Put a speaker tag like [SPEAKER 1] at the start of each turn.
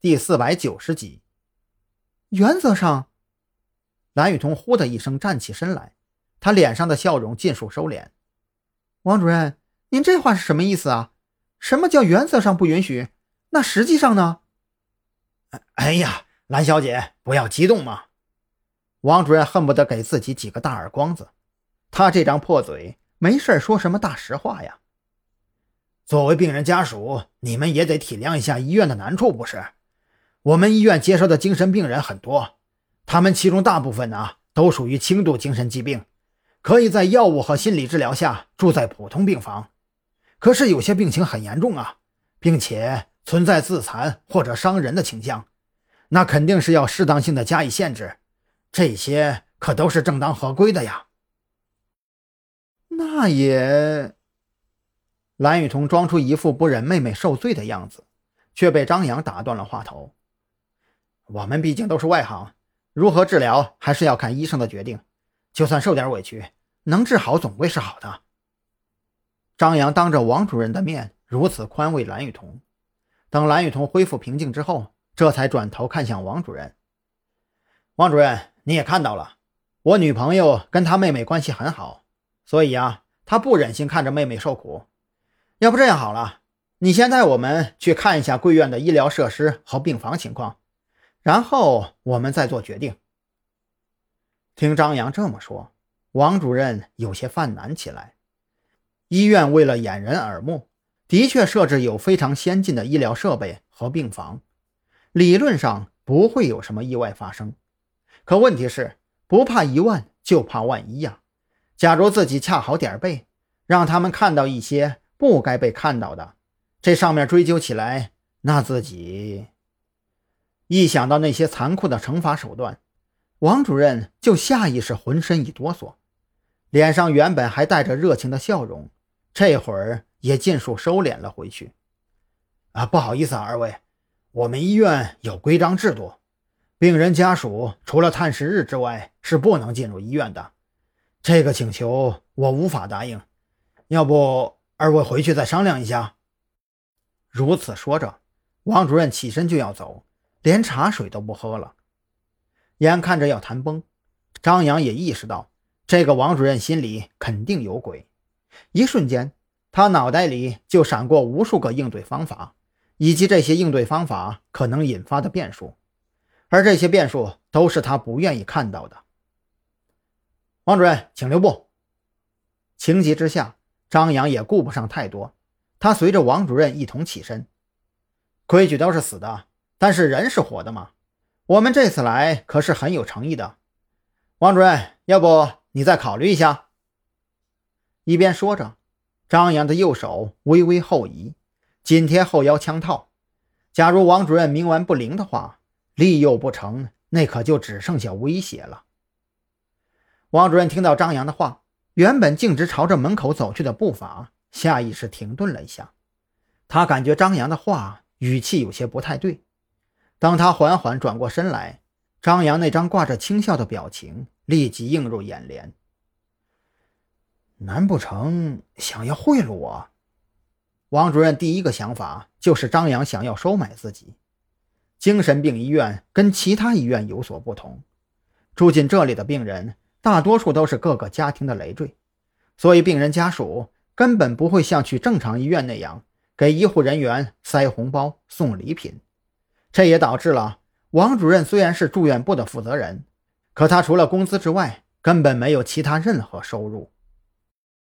[SPEAKER 1] 第四百九十集。
[SPEAKER 2] 原则上，
[SPEAKER 1] 蓝雨桐呼的一声站起身来，他脸上的笑容尽数收敛。
[SPEAKER 2] 王主任，您这话是什么意思啊？什么叫原则上不允许？那实际上呢？
[SPEAKER 1] 哎呀，蓝小姐，不要激动嘛！王主任恨不得给自己几个大耳光子。他这张破嘴，没事说什么大实话呀？作为病人家属，你们也得体谅一下医院的难处，不是？我们医院接收的精神病人很多，他们其中大部分呢，都属于轻度精神疾病，可以在药物和心理治疗下住在普通病房。可是有些病情很严重啊，并且存在自残或者伤人的倾向，那肯定是要适当性的加以限制。这些可都是正当合规的呀。
[SPEAKER 2] 那也，
[SPEAKER 1] 蓝雨桐装出一副不忍妹妹受罪的样子，却被张扬打断了话头。我们毕竟都是外行，如何治疗还是要看医生的决定。就算受点委屈，能治好总归是好的。张扬当着王主任的面如此宽慰蓝雨桐，等蓝雨桐恢复平静之后，这才转头看向王主任。王主任，你也看到了，我女朋友跟她妹妹关系很好。所以啊，他不忍心看着妹妹受苦。要不这样好了，你先带我们去看一下贵院的医疗设施和病房情况，然后我们再做决定。听张扬这么说，王主任有些犯难起来。医院为了掩人耳目，的确设置有非常先进的医疗设备和病房，理论上不会有什么意外发生。可问题是，不怕一万，就怕万一呀。假如自己恰好点背，让他们看到一些不该被看到的，这上面追究起来，那自己一想到那些残酷的惩罚手段，王主任就下意识浑身一哆嗦，脸上原本还带着热情的笑容，这会儿也尽数收敛了回去。啊，不好意思啊，二位，我们医院有规章制度，病人家属除了探视日之外是不能进入医院的。这个请求我无法答应，要不二位回去再商量一下。如此说着，王主任起身就要走，连茶水都不喝了。眼看着要谈崩，张扬也意识到这个王主任心里肯定有鬼。一瞬间，他脑袋里就闪过无数个应对方法，以及这些应对方法可能引发的变数，而这些变数都是他不愿意看到的。王主任，请留步。情急之下，张扬也顾不上太多，他随着王主任一同起身。规矩都是死的，但是人是活的嘛。我们这次来可是很有诚意的。王主任，要不你再考虑一下？一边说着，张扬的右手微微后移，紧贴后腰枪套。假如王主任冥顽不灵的话，利诱不成，那可就只剩下威胁了。王主任听到张扬的话，原本径直朝着门口走去的步伐，下意识停顿了一下。他感觉张扬的话语气有些不太对。当他缓缓转过身来，张扬那张挂着轻笑的表情立即映入眼帘。难不成想要贿赂我？王主任第一个想法就是张扬想要收买自己。精神病医院跟其他医院有所不同，住进这里的病人。大多数都是各个家庭的累赘，所以病人家属根本不会像去正常医院那样给医护人员塞红包、送礼品。这也导致了王主任虽然是住院部的负责人，可他除了工资之外，根本没有其他任何收入。